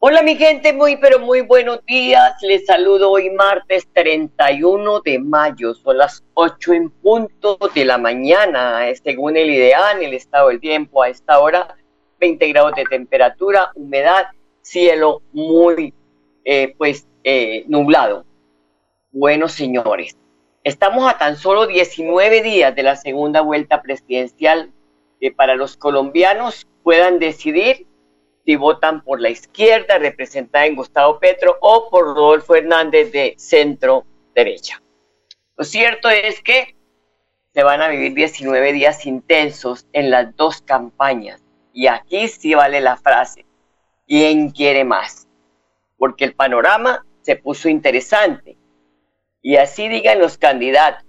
Hola mi gente, muy pero muy buenos días. Les saludo hoy martes 31 de mayo. Son las 8 en punto de la mañana. Según el ideal, el estado del tiempo a esta hora, 20 grados de temperatura, humedad, cielo muy eh, pues eh, nublado. Bueno, señores, estamos a tan solo 19 días de la segunda vuelta presidencial que para los colombianos puedan decidir si votan por la izquierda representada en Gustavo Petro o por Rodolfo Hernández de centro derecha. Lo cierto es que se van a vivir 19 días intensos en las dos campañas. Y aquí sí vale la frase, ¿quién quiere más? Porque el panorama se puso interesante. Y así digan los candidatos,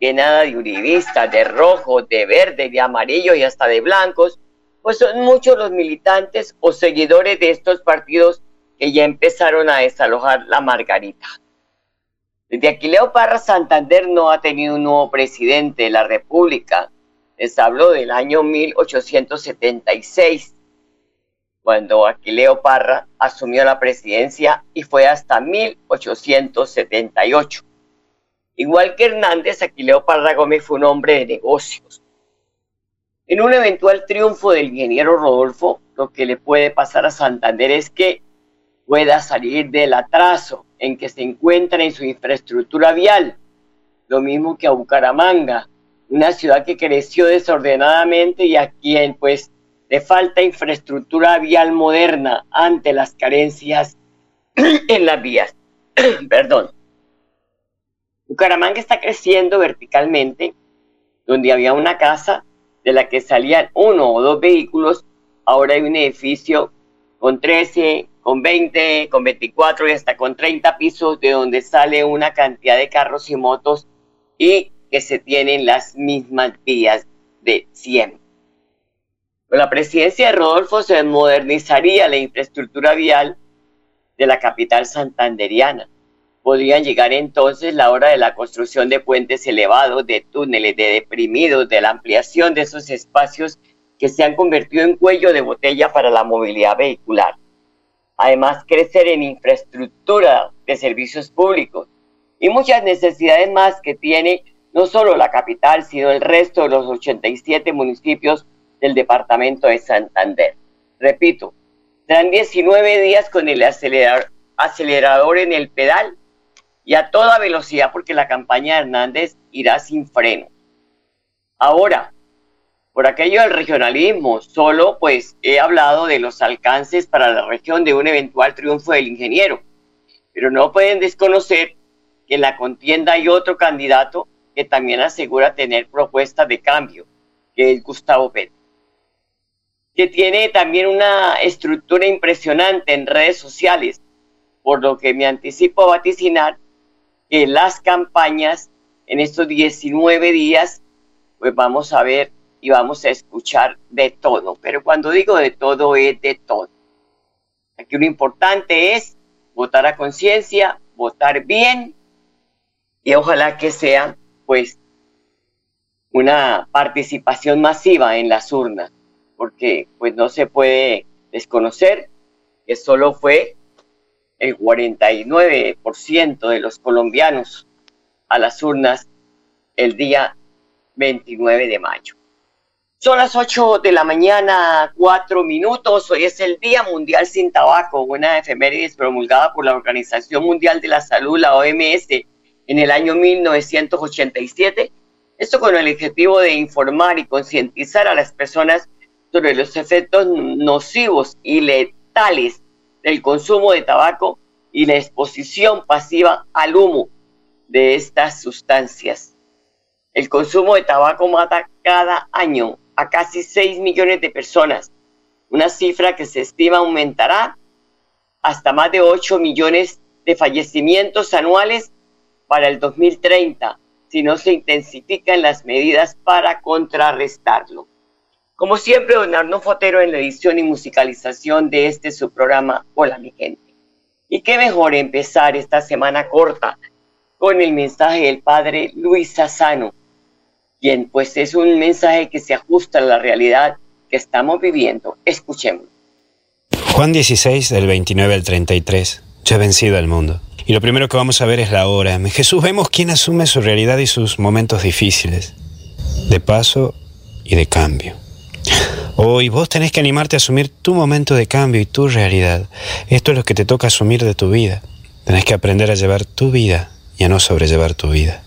que nada de uribista, de rojo, de verde, de amarillo y hasta de blancos, pues son muchos los militantes o seguidores de estos partidos que ya empezaron a desalojar la Margarita. Desde Aquileo Parra Santander no ha tenido un nuevo presidente de la República. Les hablo del año 1876, cuando Aquileo Parra asumió la presidencia y fue hasta 1878. Igual que Hernández, Aquileo Parra Gómez fue un hombre de negocios en un eventual triunfo del ingeniero Rodolfo, lo que le puede pasar a Santander es que pueda salir del atraso en que se encuentra en su infraestructura vial, lo mismo que a Bucaramanga, una ciudad que creció desordenadamente y a quien pues le falta infraestructura vial moderna ante las carencias en las vías. Perdón. Bucaramanga está creciendo verticalmente, donde había una casa de la que salían uno o dos vehículos, ahora hay un edificio con 13, con 20, con 24 y hasta con 30 pisos de donde sale una cantidad de carros y motos y que se tienen las mismas vías de siempre. Con la presidencia de Rodolfo se modernizaría la infraestructura vial de la capital santanderiana podrían llegar entonces la hora de la construcción de puentes elevados, de túneles, de deprimidos, de la ampliación de esos espacios que se han convertido en cuello de botella para la movilidad vehicular. Además, crecer en infraestructura de servicios públicos y muchas necesidades más que tiene no solo la capital, sino el resto de los 87 municipios del departamento de Santander. Repito, serán 19 días con el acelerador en el pedal y a toda velocidad porque la campaña de Hernández irá sin freno. Ahora, por aquello del regionalismo, solo pues he hablado de los alcances para la región de un eventual triunfo del ingeniero, pero no pueden desconocer que en la contienda hay otro candidato que también asegura tener propuestas de cambio, que es Gustavo Petro, que tiene también una estructura impresionante en redes sociales, por lo que me anticipo a vaticinar que las campañas en estos 19 días, pues vamos a ver y vamos a escuchar de todo. Pero cuando digo de todo, es de todo. Aquí lo importante es votar a conciencia, votar bien y ojalá que sea pues una participación masiva en las urnas, porque pues no se puede desconocer que solo fue el 49% de los colombianos a las urnas el día 29 de mayo. Son las 8 de la mañana, 4 minutos. Hoy es el Día Mundial sin Tabaco, una efemérides promulgada por la Organización Mundial de la Salud, la OMS, en el año 1987 Esto con el objetivo de informar y concientizar a las personas sobre los efectos nocivos y letales del consumo de tabaco y la exposición pasiva al humo de estas sustancias. El consumo de tabaco mata cada año a casi 6 millones de personas, una cifra que se estima aumentará hasta más de 8 millones de fallecimientos anuales para el 2030 si no se intensifican las medidas para contrarrestarlo. Como siempre, don Arno Fotero en la edición y musicalización de este su programa Hola mi gente. Y qué mejor empezar esta semana corta con el mensaje del padre Luis Sassano, quien pues es un mensaje que se ajusta a la realidad que estamos viviendo. Escuchemos. Juan 16, del 29 al 33. Yo he vencido al mundo. Y lo primero que vamos a ver es la hora. Jesús vemos quién asume su realidad y sus momentos difíciles, de paso y de cambio. Hoy vos tenés que animarte a asumir tu momento de cambio y tu realidad. Esto es lo que te toca asumir de tu vida. Tenés que aprender a llevar tu vida y a no sobrellevar tu vida.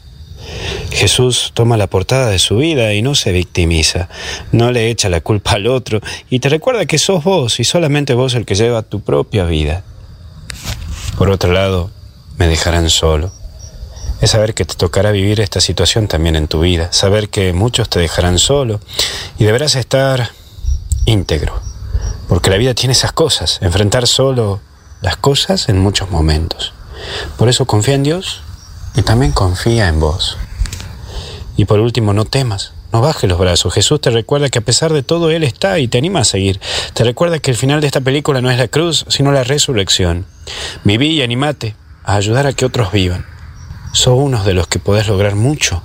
Jesús toma la portada de su vida y no se victimiza, no le echa la culpa al otro y te recuerda que sos vos y solamente vos el que lleva tu propia vida. Por otro lado, me dejarán solo. Es saber que te tocará vivir esta situación también en tu vida, saber que muchos te dejarán solo y deberás estar íntegro, porque la vida tiene esas cosas, enfrentar solo las cosas en muchos momentos. Por eso confía en Dios y también confía en vos. Y por último, no temas, no bajes los brazos. Jesús te recuerda que a pesar de todo Él está y te anima a seguir. Te recuerda que el final de esta película no es la cruz, sino la resurrección. Viví y animate, a ayudar a que otros vivan. Sos uno de los que podés lograr mucho,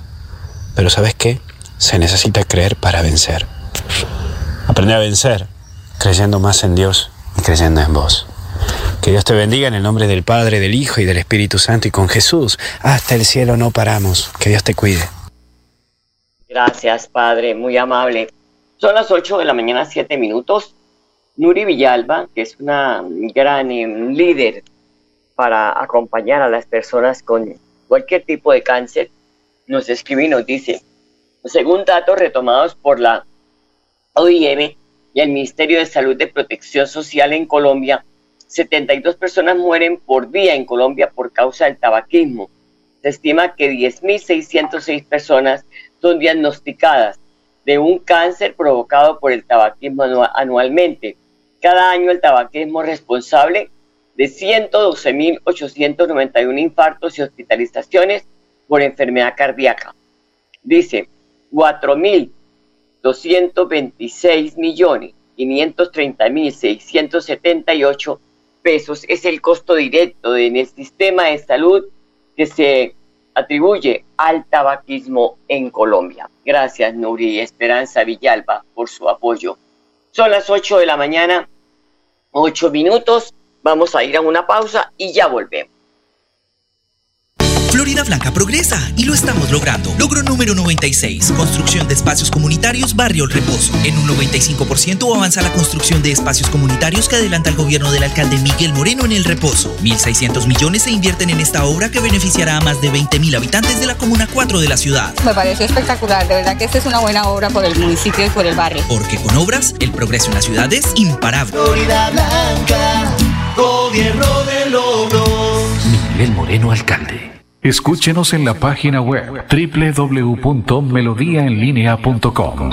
pero ¿sabes qué? Se necesita creer para vencer. Aprende a vencer creyendo más en Dios y creyendo en vos. Que Dios te bendiga en el nombre del Padre, del Hijo y del Espíritu Santo y con Jesús. Hasta el cielo no paramos. Que Dios te cuide. Gracias, Padre, muy amable. Son las 8 de la mañana, 7 minutos. Nuri Villalba, que es una gran eh, líder para acompañar a las personas con cualquier tipo de cáncer, nos escribe y nos dice, según datos retomados por la OIM y el Ministerio de Salud de Protección Social en Colombia, 72 personas mueren por día en Colombia por causa del tabaquismo. Se estima que 10.606 personas son diagnosticadas de un cáncer provocado por el tabaquismo anualmente. Cada año el tabaquismo es responsable de 112.891 infartos y hospitalizaciones por enfermedad cardíaca. Dice, 4.226 millones 530.678 pesos es el costo directo en el sistema de salud que se atribuye al tabaquismo en Colombia. Gracias, Nuri Esperanza Villalba, por su apoyo. Son las 8 de la mañana, 8 minutos. Vamos a ir a una pausa y ya volvemos. Florida Blanca progresa y lo estamos logrando. Logro número 96, construcción de espacios comunitarios Barrio El Reposo. En un 95% avanza la construcción de espacios comunitarios que adelanta el gobierno del alcalde Miguel Moreno en El Reposo. 1.600 millones se invierten en esta obra que beneficiará a más de 20.000 habitantes de la Comuna 4 de la ciudad. Me parece espectacular, de verdad que esta es una buena obra por el municipio y por el barrio. Porque con obras, el progreso en la ciudad es imparable. Florida Blanca, gobierno de logros. Miguel Moreno, alcalde. Escúchenos en la página web www.melodiaenlinea.com.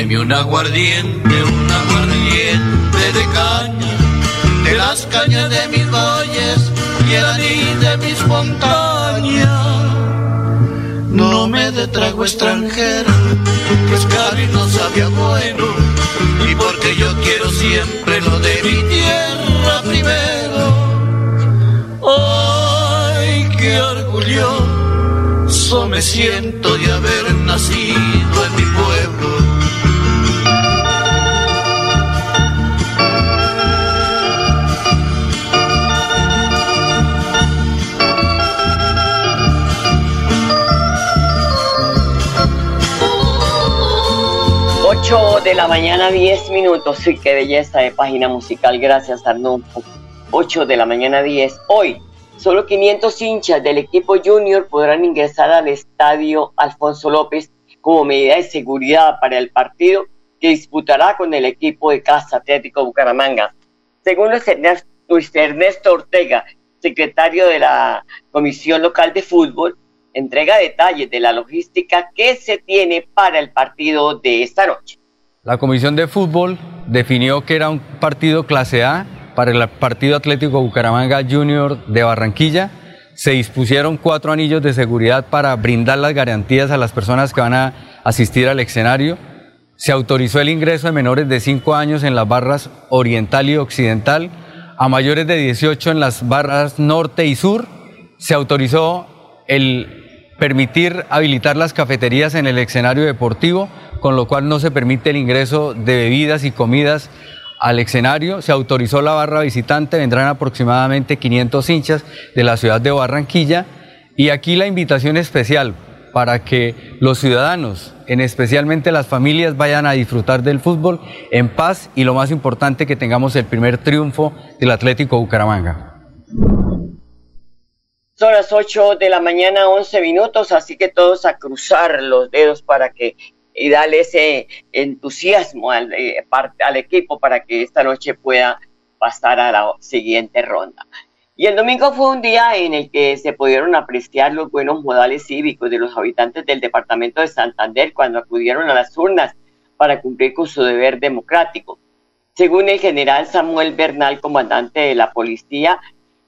deme un aguardiente, un aguardiente de caña, de las cañas de mis valles y el anís de mis montañas. No me de trago extranjero, que es caro y no sabía bueno, y porque yo quiero siempre lo de mi tierra primero. Ay, qué orgulloso me siento de haber nacido en mi 8 de la mañana, 10 minutos. Sí, qué belleza de página musical. Gracias, Arnulfo. 8 de la mañana, 10. Hoy, solo 500 hinchas del equipo junior podrán ingresar al estadio Alfonso López como medida de seguridad para el partido que disputará con el equipo de Casa Atlético Bucaramanga. Según Luis Ernesto Ortega, secretario de la Comisión Local de Fútbol, entrega detalles de la logística que se tiene para el partido de esta noche. La Comisión de Fútbol definió que era un partido clase A para el Partido Atlético Bucaramanga Junior de Barranquilla. Se dispusieron cuatro anillos de seguridad para brindar las garantías a las personas que van a asistir al escenario. Se autorizó el ingreso de menores de 5 años en las barras oriental y occidental, a mayores de 18 en las barras norte y sur. Se autorizó el permitir habilitar las cafeterías en el escenario deportivo, con lo cual no se permite el ingreso de bebidas y comidas al escenario. Se autorizó la barra visitante, vendrán aproximadamente 500 hinchas de la ciudad de Barranquilla. Y aquí la invitación especial para que los ciudadanos, en especialmente las familias, vayan a disfrutar del fútbol en paz y lo más importante que tengamos el primer triunfo del Atlético Bucaramanga. Son las 8 de la mañana, 11 minutos, así que todos a cruzar los dedos para que y darle ese entusiasmo al, eh, al equipo para que esta noche pueda pasar a la siguiente ronda. Y el domingo fue un día en el que se pudieron apreciar los buenos modales cívicos de los habitantes del departamento de Santander cuando acudieron a las urnas para cumplir con su deber democrático. Según el general Samuel Bernal, comandante de la policía,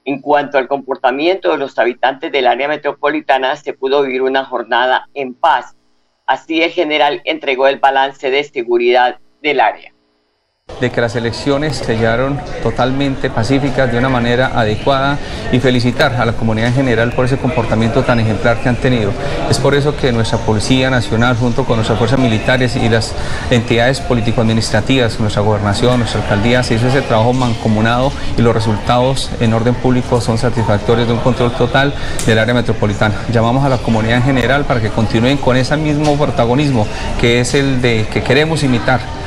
en cuanto al comportamiento de los habitantes del área metropolitana, se pudo vivir una jornada en paz. Así el general entregó el balance de seguridad del área de que las elecciones se llevaron totalmente pacíficas de una manera adecuada y felicitar a la comunidad en general por ese comportamiento tan ejemplar que han tenido. Es por eso que nuestra Policía Nacional, junto con nuestras fuerzas militares y las entidades político-administrativas, nuestra gobernación, nuestra alcaldía, se hizo ese trabajo mancomunado y los resultados en orden público son satisfactorios de un control total del área metropolitana. Llamamos a la comunidad en general para que continúen con ese mismo protagonismo que es el de que queremos imitar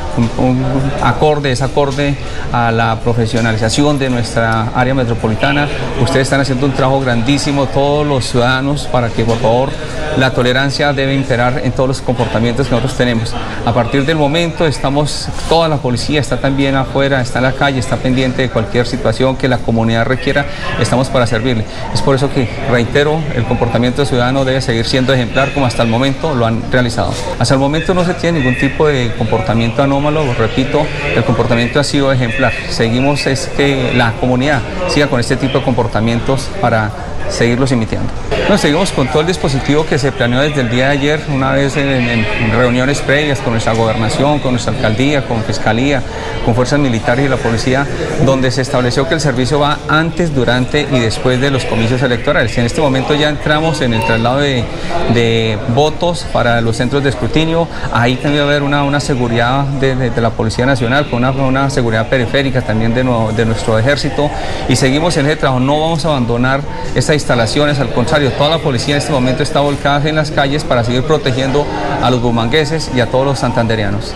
acorde, es acorde a la profesionalización de nuestra área metropolitana. Ustedes están haciendo un trabajo grandísimo, todos los ciudadanos, para que por favor la tolerancia debe imperar en todos los comportamientos que nosotros tenemos. A partir del momento estamos, toda la policía está también afuera, está en la calle, está pendiente de cualquier situación que la comunidad requiera, estamos para servirle. Es por eso que reitero, el comportamiento ciudadano debe seguir siendo ejemplar como hasta el momento lo han realizado. Hasta el momento no se tiene ningún tipo de comportamiento anómalo repito, el comportamiento ha sido ejemplar. Seguimos es que la comunidad siga con este tipo de comportamientos para seguirlos imitando. Nos seguimos con todo el dispositivo que se planeó desde el día de ayer, una vez en, reuniones previas con nuestra gobernación, con nuestra alcaldía, con fiscalía, con fuerzas militares y la policía, donde se estableció que el servicio va antes, durante y después de los comicios electorales. En este momento ya entramos en el traslado de, votos para los centros de escrutinio. Ahí también va a haber una, una seguridad de, la Policía Nacional, con una, una seguridad periférica también de, de nuestro ejército. Y seguimos en ese trabajo. No vamos a abandonar esta instalaciones, al contrario, toda la policía en este momento está volcada en las calles para seguir protegiendo a los bumangueses y a todos los santanderianos.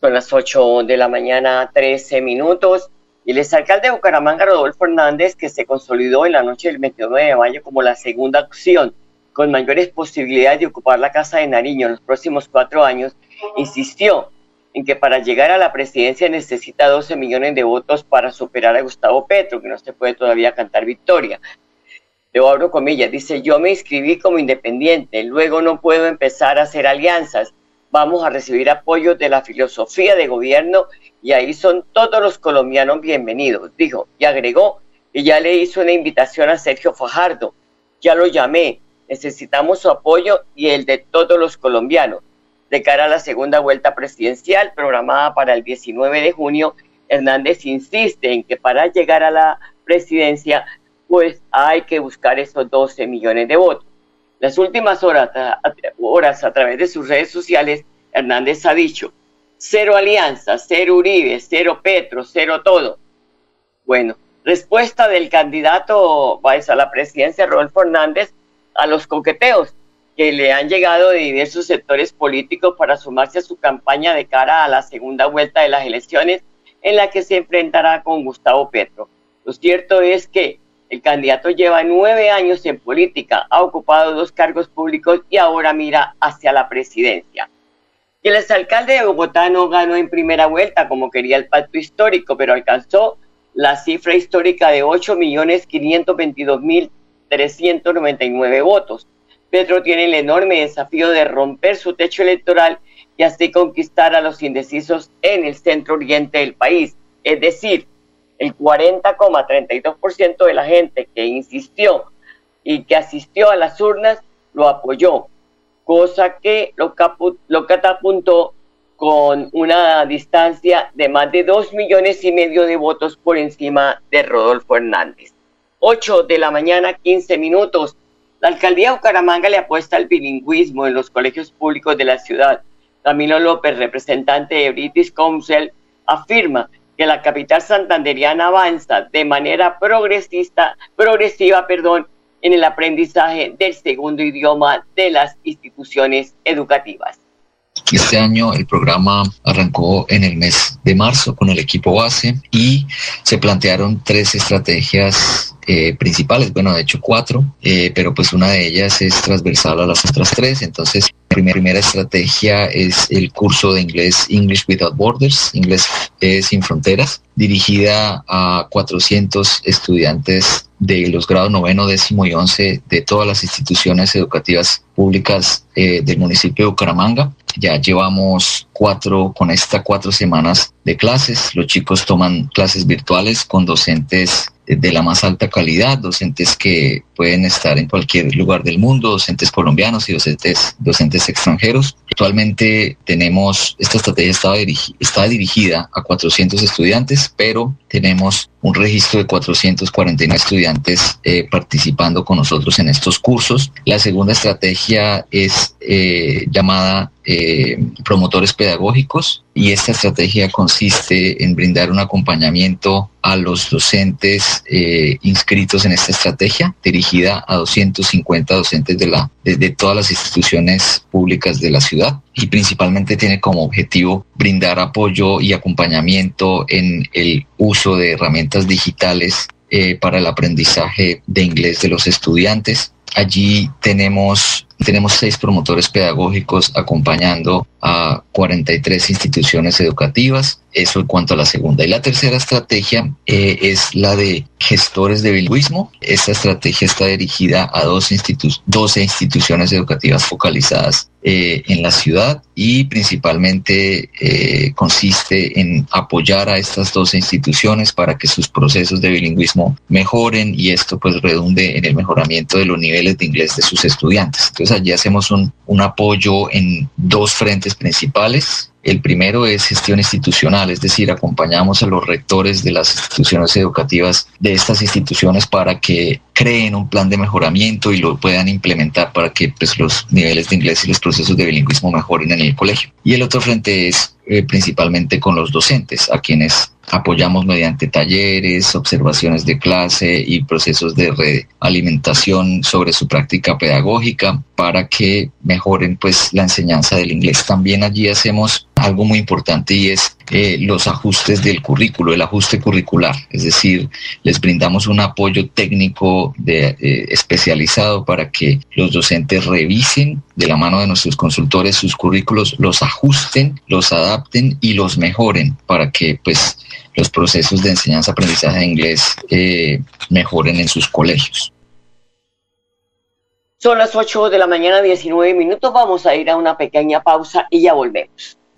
Son las 8 de la mañana, 13 minutos. Y el exalcalde de Bucaramanga, Rodolfo Hernández, que se consolidó en la noche del 29 de mayo como la segunda opción con mayores posibilidades de ocupar la Casa de Nariño en los próximos cuatro años, insistió en que para llegar a la presidencia necesita 12 millones de votos para superar a Gustavo Petro, que no se puede todavía cantar victoria. Le abro comillas, dice, yo me inscribí como independiente, luego no puedo empezar a hacer alianzas, vamos a recibir apoyo de la filosofía de gobierno y ahí son todos los colombianos bienvenidos, dijo, y agregó que ya le hizo una invitación a Sergio Fajardo, ya lo llamé, necesitamos su apoyo y el de todos los colombianos de cara a la segunda vuelta presidencial programada para el 19 de junio, Hernández insiste en que para llegar a la presidencia, pues hay que buscar esos 12 millones de votos. Las últimas horas, horas a través de sus redes sociales, Hernández ha dicho, cero alianza, cero Uribe, cero Petro, cero todo. Bueno, respuesta del candidato a la presidencia, Rodolfo Hernández, a los coqueteos que le han llegado de diversos sectores políticos para sumarse a su campaña de cara a la segunda vuelta de las elecciones en la que se enfrentará con Gustavo Petro. Lo cierto es que el candidato lleva nueve años en política, ha ocupado dos cargos públicos y ahora mira hacia la presidencia. El exalcalde de Bogotá no ganó en primera vuelta como quería el pacto histórico, pero alcanzó la cifra histórica de 8.522.399 votos. Petro tiene el enorme desafío de romper su techo electoral y así conquistar a los indecisos en el centro oriente del país. Es decir, el 40,32% de la gente que insistió y que asistió a las urnas lo apoyó, cosa que lo, lo catapultó con una distancia de más de 2 millones y medio de votos por encima de Rodolfo Hernández. 8 de la mañana, 15 minutos. La alcaldía de Bucaramanga le apuesta al bilingüismo en los colegios públicos de la ciudad. Camilo López, representante de British Council, afirma que la capital santanderiana avanza de manera progresista, progresiva perdón, en el aprendizaje del segundo idioma de las instituciones educativas. Este año el programa arrancó en el mes de marzo con el equipo base y se plantearon tres estrategias eh, principales, bueno, de hecho cuatro, eh, pero pues una de ellas es transversal a las otras tres. Entonces, la primera estrategia es el curso de inglés English Without Borders, Inglés eh, sin Fronteras, dirigida a 400 estudiantes de los grados noveno, décimo y once de todas las instituciones educativas públicas del municipio de Bucaramanga. Ya llevamos cuatro, con estas cuatro semanas de clases. Los chicos toman clases virtuales con docentes de la más alta calidad, docentes que pueden estar en cualquier lugar del mundo, docentes colombianos y docentes, docentes extranjeros. Actualmente tenemos, esta estrategia está, está dirigida a 400 estudiantes, pero tenemos un registro de 449 estudiantes eh, participando con nosotros en estos cursos. La segunda estrategia es eh, llamada eh, promotores pedagógicos y esta estrategia consiste en brindar un acompañamiento a los docentes inscritos en esta estrategia dirigida a 250 docentes de, la, de todas las instituciones públicas de la ciudad y principalmente tiene como objetivo brindar apoyo y acompañamiento en el uso de herramientas digitales eh, para el aprendizaje de inglés de los estudiantes. Allí tenemos, tenemos seis promotores pedagógicos acompañando a 43 instituciones educativas. Eso en cuanto a la segunda. Y la tercera estrategia eh, es la de gestores de bilingüismo. Esta estrategia está dirigida a dos 12 instituciones educativas focalizadas eh, en la ciudad y principalmente eh, consiste en apoyar a estas 12 instituciones para que sus procesos de bilingüismo mejoren y esto pues redunde en el mejoramiento de los niveles de inglés de sus estudiantes. Entonces allí hacemos un, un apoyo en dos frentes principales. El primero es gestión institucional, es decir, acompañamos a los rectores de las instituciones educativas de estas instituciones para que creen un plan de mejoramiento y lo puedan implementar para que pues, los niveles de inglés y los procesos de bilingüismo mejoren en el colegio. Y el otro frente es eh, principalmente con los docentes, a quienes apoyamos mediante talleres, observaciones de clase y procesos de realimentación sobre su práctica pedagógica para que mejoren pues la enseñanza del inglés. También allí hacemos algo muy importante y es eh, los ajustes del currículo, el ajuste curricular, es decir, les brindamos un apoyo técnico de, eh, especializado para que los docentes revisen de la mano de nuestros consultores sus currículos, los ajusten, los adapten y los mejoren para que pues los procesos de enseñanza-aprendizaje de inglés eh, mejoren en sus colegios. Son las 8 de la mañana, 19 minutos. Vamos a ir a una pequeña pausa y ya volvemos.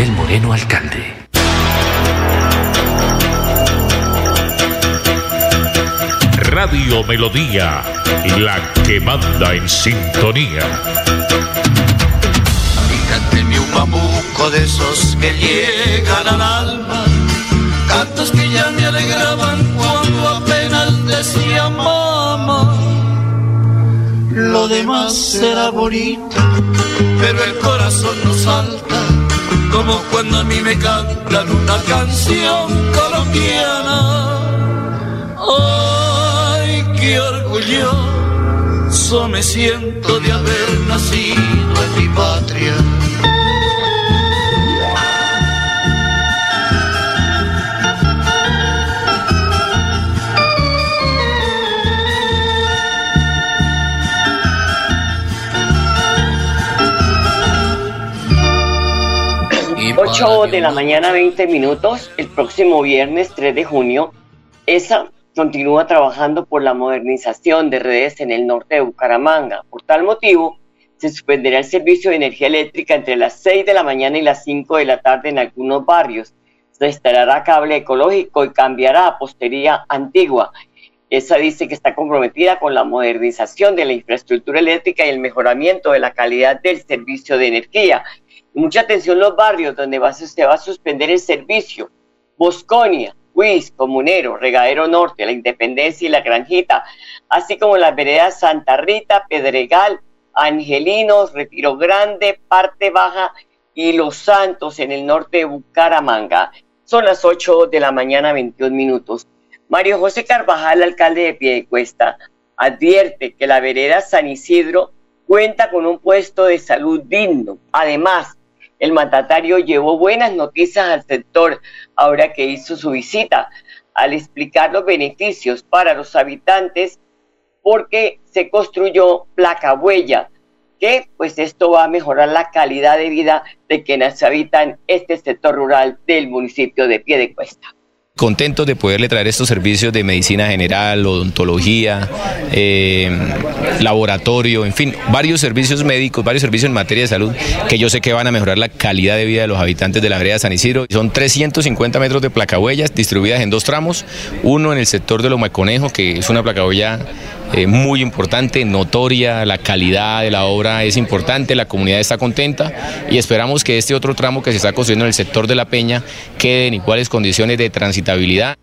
Miguel Moreno, alcalde. Radio Melodía, la que manda en sintonía. Cánteme un bambuco de esos que llegan al alma, cantos que ya me alegraban cuando apenas decía mamá. Lo demás será bonito, pero el corazón no salta, como cuando a mí me cantan una canción colombiana. Ay, qué orgulloso me siento de haber nacido en mi patria. 8 de la mañana, 20 minutos. El próximo viernes 3 de junio, esa continúa trabajando por la modernización de redes en el norte de Bucaramanga. Por tal motivo, se suspenderá el servicio de energía eléctrica entre las 6 de la mañana y las 5 de la tarde en algunos barrios. Se instalará cable ecológico y cambiará a postería antigua. Esa dice que está comprometida con la modernización de la infraestructura eléctrica y el mejoramiento de la calidad del servicio de energía. Mucha atención los barrios donde va, se va a suspender el servicio. Bosconia, Huiz, Comunero, Regadero Norte, La Independencia y La Granjita, así como las veredas Santa Rita, Pedregal, Angelinos, Retiro Grande, Parte Baja y Los Santos en el norte de Bucaramanga. Son las 8 de la mañana, 21 minutos. Mario José Carvajal, alcalde de Piedecuesta, advierte que la vereda San Isidro cuenta con un puesto de salud digno. Además, el mandatario llevó buenas noticias al sector ahora que hizo su visita, al explicar los beneficios para los habitantes porque se construyó placa huella, que pues esto va a mejorar la calidad de vida de quienes habitan este sector rural del municipio de Piedecuesta contentos de poderle traer estos servicios de medicina general, odontología, eh, laboratorio, en fin, varios servicios médicos, varios servicios en materia de salud que yo sé que van a mejorar la calidad de vida de los habitantes de la vereda San Isidro. Son 350 metros de placahuellas distribuidas en dos tramos, uno en el sector de Lomaconejo, que es una placahuella eh, muy importante, notoria, la calidad de la obra es importante, la comunidad está contenta y esperamos que este otro tramo que se está construyendo en el sector de la Peña quede en iguales condiciones de transitabilidad.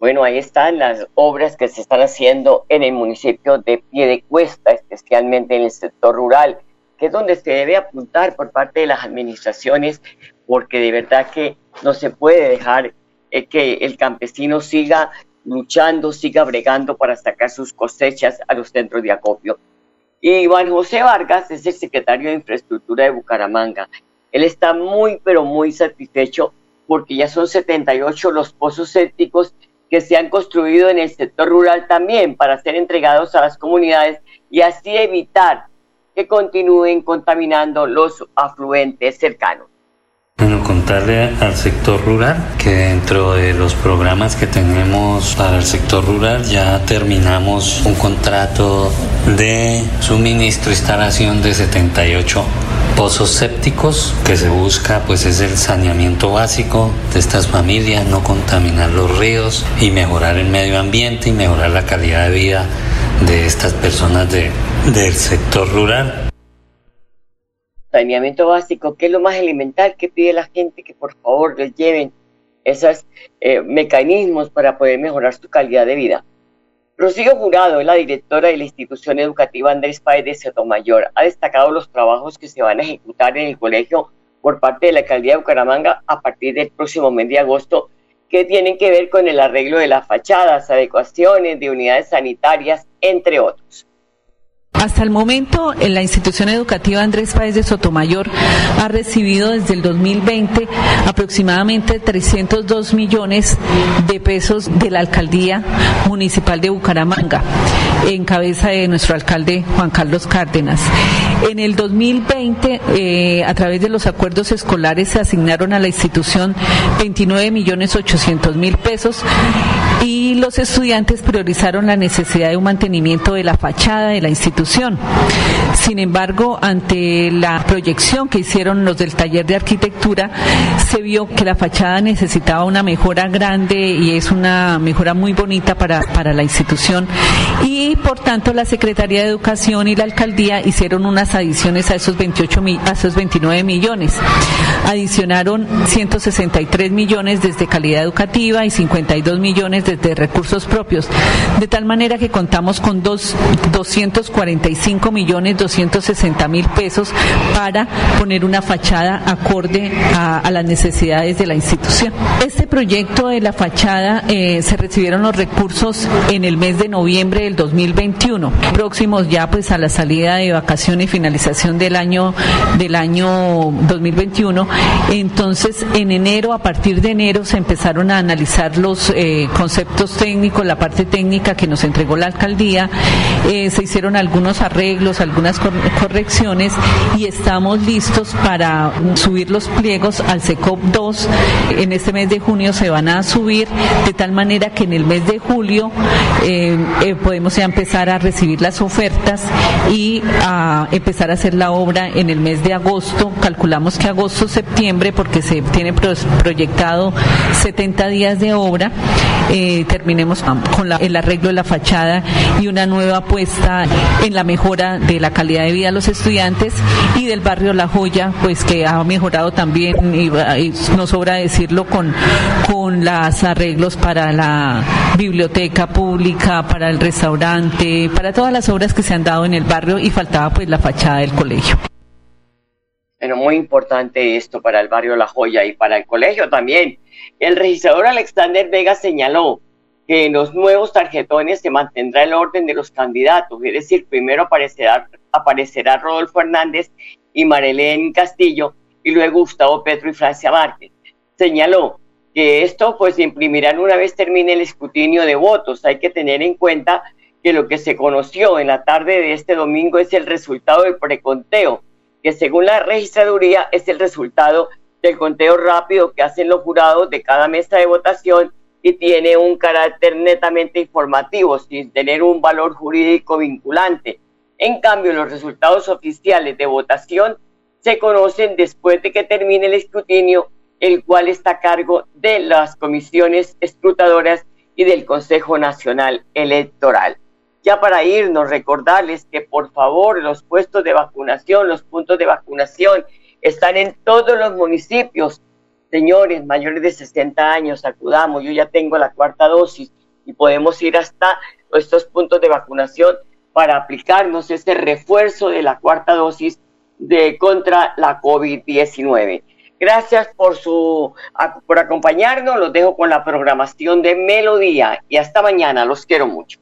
Bueno, ahí están las obras que se están haciendo en el municipio de Piedecuesta, especialmente en el sector rural, que es donde se debe apuntar por parte de las administraciones, porque de verdad que no se puede dejar eh, que el campesino siga luchando, siga bregando para sacar sus cosechas a los centros de acopio. Y Iván José Vargas es el secretario de Infraestructura de Bucaramanga. Él está muy, pero muy satisfecho porque ya son 78 los pozos sépticos que se han construido en el sector rural también para ser entregados a las comunidades y así evitar que continúen contaminando los afluentes cercanos. Bueno, contarle al sector rural que dentro de los programas que tenemos para el sector rural ya terminamos un contrato de suministro e instalación de 78 pozos sépticos que se busca pues es el saneamiento básico de estas familias, no contaminar los ríos y mejorar el medio ambiente y mejorar la calidad de vida de estas personas de, del sector rural saneamiento básico, que es lo más elemental que pide la gente, que por favor les lleven esos eh, mecanismos para poder mejorar su calidad de vida. Rocío Jurado es la directora de la institución educativa Andrés Páez de Sotomayor. Ha destacado los trabajos que se van a ejecutar en el colegio por parte de la alcaldía de Bucaramanga a partir del próximo mes de agosto, que tienen que ver con el arreglo de las fachadas, adecuaciones de unidades sanitarias, entre otros. Hasta el momento, en la institución educativa Andrés Páez de Sotomayor ha recibido desde el 2020 aproximadamente 302 millones de pesos de la alcaldía municipal de Bucaramanga, en cabeza de nuestro alcalde Juan Carlos Cárdenas. En el 2020, eh, a través de los acuerdos escolares, se asignaron a la institución 29 millones 800 mil pesos y los estudiantes priorizaron la necesidad de un mantenimiento de la fachada de la institución. Sin embargo, ante la proyección que hicieron los del taller de arquitectura, se vio que la fachada necesitaba una mejora grande y es una mejora muy bonita para, para la institución y por tanto la Secretaría de Educación y la Alcaldía hicieron unas adiciones a esos 28 mi- a esos 29 millones. Adicionaron 163 millones desde calidad educativa y 52 millones desde recursos propios, de tal manera que contamos con dos, 245 millones 260 mil pesos para poner una fachada acorde a, las necesidades de la institución. Este proyecto de la fachada eh, se recibieron los recursos en el mes de noviembre del 2021, próximos ya pues a la salida de vacaciones y finalización del año del año 2021. Entonces, en enero, a partir de enero, se empezaron a analizar los eh, conceptos técnicos, la parte técnica que nos entregó la alcaldía. Eh, se hicieron algunos arreglos, algunas cor- correcciones y estamos listos para subir los pliegos al SECOP 2. En este mes de junio se van a subir de tal manera que en el mes de julio eh, podemos ya empezar a recibir las ofertas y a empezar a hacer la obra en el mes de agosto. Calculamos que agosto, septiembre, porque se tiene pro- proyectado 70 días de obra, eh, terminemos con la- el arreglo de la fachada y una nueva apuesta en la mejora de la calidad de vida de los estudiantes y del barrio La Joya, pues que ha mejorado también, y no sobra decirlo, con, con los arreglos para la biblioteca pública, para el restaurante, para todas las obras que se han dado en el barrio y faltaba pues la fachada del colegio. Bueno, muy importante esto para el barrio La Joya y para el colegio también. El registrador Alexander Vega señaló que en los nuevos tarjetones se mantendrá el orden de los candidatos, es decir, primero aparecerá, aparecerá Rodolfo Hernández y Marilén Castillo y luego Gustavo Petro y Francia Márquez. Señaló que esto pues se imprimirán una vez termine el escrutinio de votos. Hay que tener en cuenta que lo que se conoció en la tarde de este domingo es el resultado del preconteo que según la registraduría es el resultado del conteo rápido que hacen los jurados de cada mesa de votación y tiene un carácter netamente informativo, sin tener un valor jurídico vinculante. En cambio, los resultados oficiales de votación se conocen después de que termine el escrutinio, el cual está a cargo de las comisiones escrutadoras y del Consejo Nacional Electoral. Ya para irnos, recordarles que por favor los puestos de vacunación, los puntos de vacunación están en todos los municipios. Señores mayores de 60 años, acudamos, yo ya tengo la cuarta dosis y podemos ir hasta estos puntos de vacunación para aplicarnos ese refuerzo de la cuarta dosis de contra la COVID-19. Gracias por su por acompañarnos, los dejo con la programación de Melodía y hasta mañana, los quiero mucho.